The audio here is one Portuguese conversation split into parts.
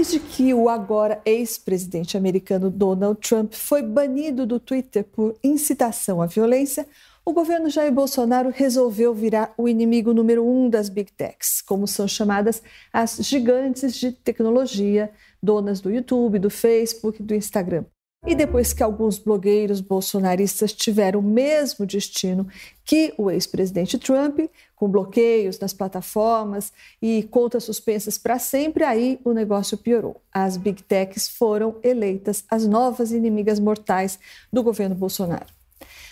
Desde que o agora ex-presidente americano Donald Trump foi banido do Twitter por incitação à violência, o governo Jair Bolsonaro resolveu virar o inimigo número um das big techs, como são chamadas as gigantes de tecnologia, donas do YouTube, do Facebook, do Instagram. E depois que alguns blogueiros bolsonaristas tiveram o mesmo destino que o ex-presidente Trump, com bloqueios nas plataformas e contas suspensas para sempre, aí o negócio piorou. As big techs foram eleitas as novas inimigas mortais do governo Bolsonaro.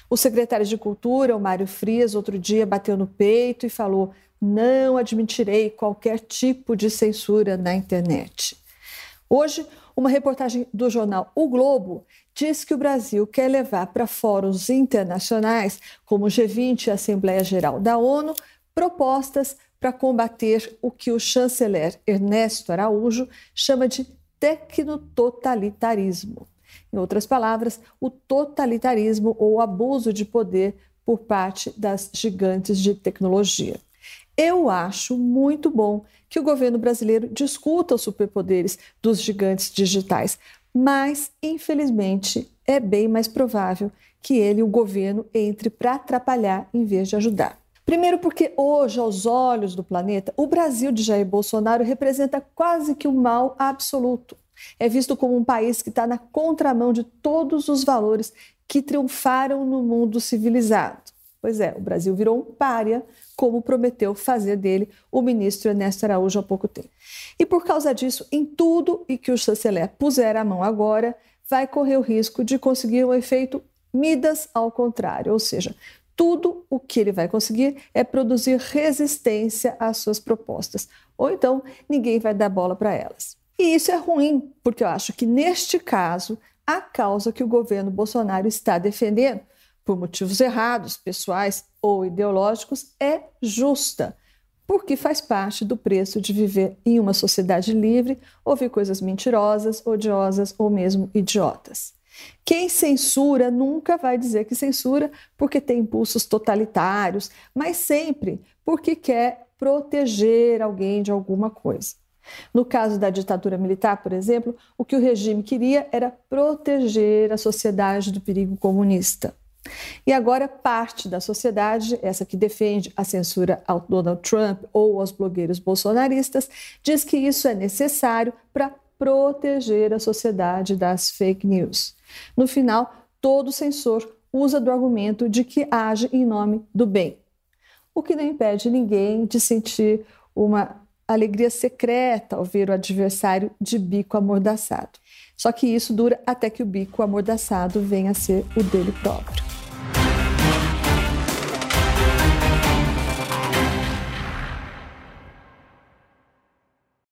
O secretário de Cultura, o Mário Frias, outro dia bateu no peito e falou: não admitirei qualquer tipo de censura na internet. Hoje, uma reportagem do jornal O Globo diz que o Brasil quer levar para fóruns internacionais, como o G20 e a Assembleia Geral da ONU, propostas para combater o que o chanceler Ernesto Araújo chama de tecnototalitarismo. Em outras palavras, o totalitarismo ou abuso de poder por parte das gigantes de tecnologia. Eu acho muito bom que o governo brasileiro discuta os superpoderes dos gigantes digitais, mas, infelizmente, é bem mais provável que ele, o governo, entre para atrapalhar em vez de ajudar. Primeiro, porque hoje, aos olhos do planeta, o Brasil de Jair Bolsonaro representa quase que o mal absoluto. É visto como um país que está na contramão de todos os valores que triunfaram no mundo civilizado. Pois é, o Brasil virou um pária, como prometeu fazer dele o ministro Ernesto Araújo há pouco tempo. E por causa disso, em tudo e que o chanceler puser a mão agora, vai correr o risco de conseguir um efeito Midas ao contrário, ou seja, tudo o que ele vai conseguir é produzir resistência às suas propostas, ou então ninguém vai dar bola para elas. E isso é ruim, porque eu acho que neste caso, a causa que o governo Bolsonaro está defendendo por motivos errados, pessoais ou ideológicos, é justa, porque faz parte do preço de viver em uma sociedade livre, ouvir coisas mentirosas, odiosas ou mesmo idiotas. Quem censura nunca vai dizer que censura porque tem impulsos totalitários, mas sempre porque quer proteger alguém de alguma coisa. No caso da ditadura militar, por exemplo, o que o regime queria era proteger a sociedade do perigo comunista. E agora, parte da sociedade, essa que defende a censura ao Donald Trump ou aos blogueiros bolsonaristas, diz que isso é necessário para proteger a sociedade das fake news. No final, todo censor usa do argumento de que age em nome do bem, o que não impede ninguém de sentir uma alegria secreta ao ver o adversário de bico amordaçado. Só que isso dura até que o bico amordaçado venha a ser o dele próprio.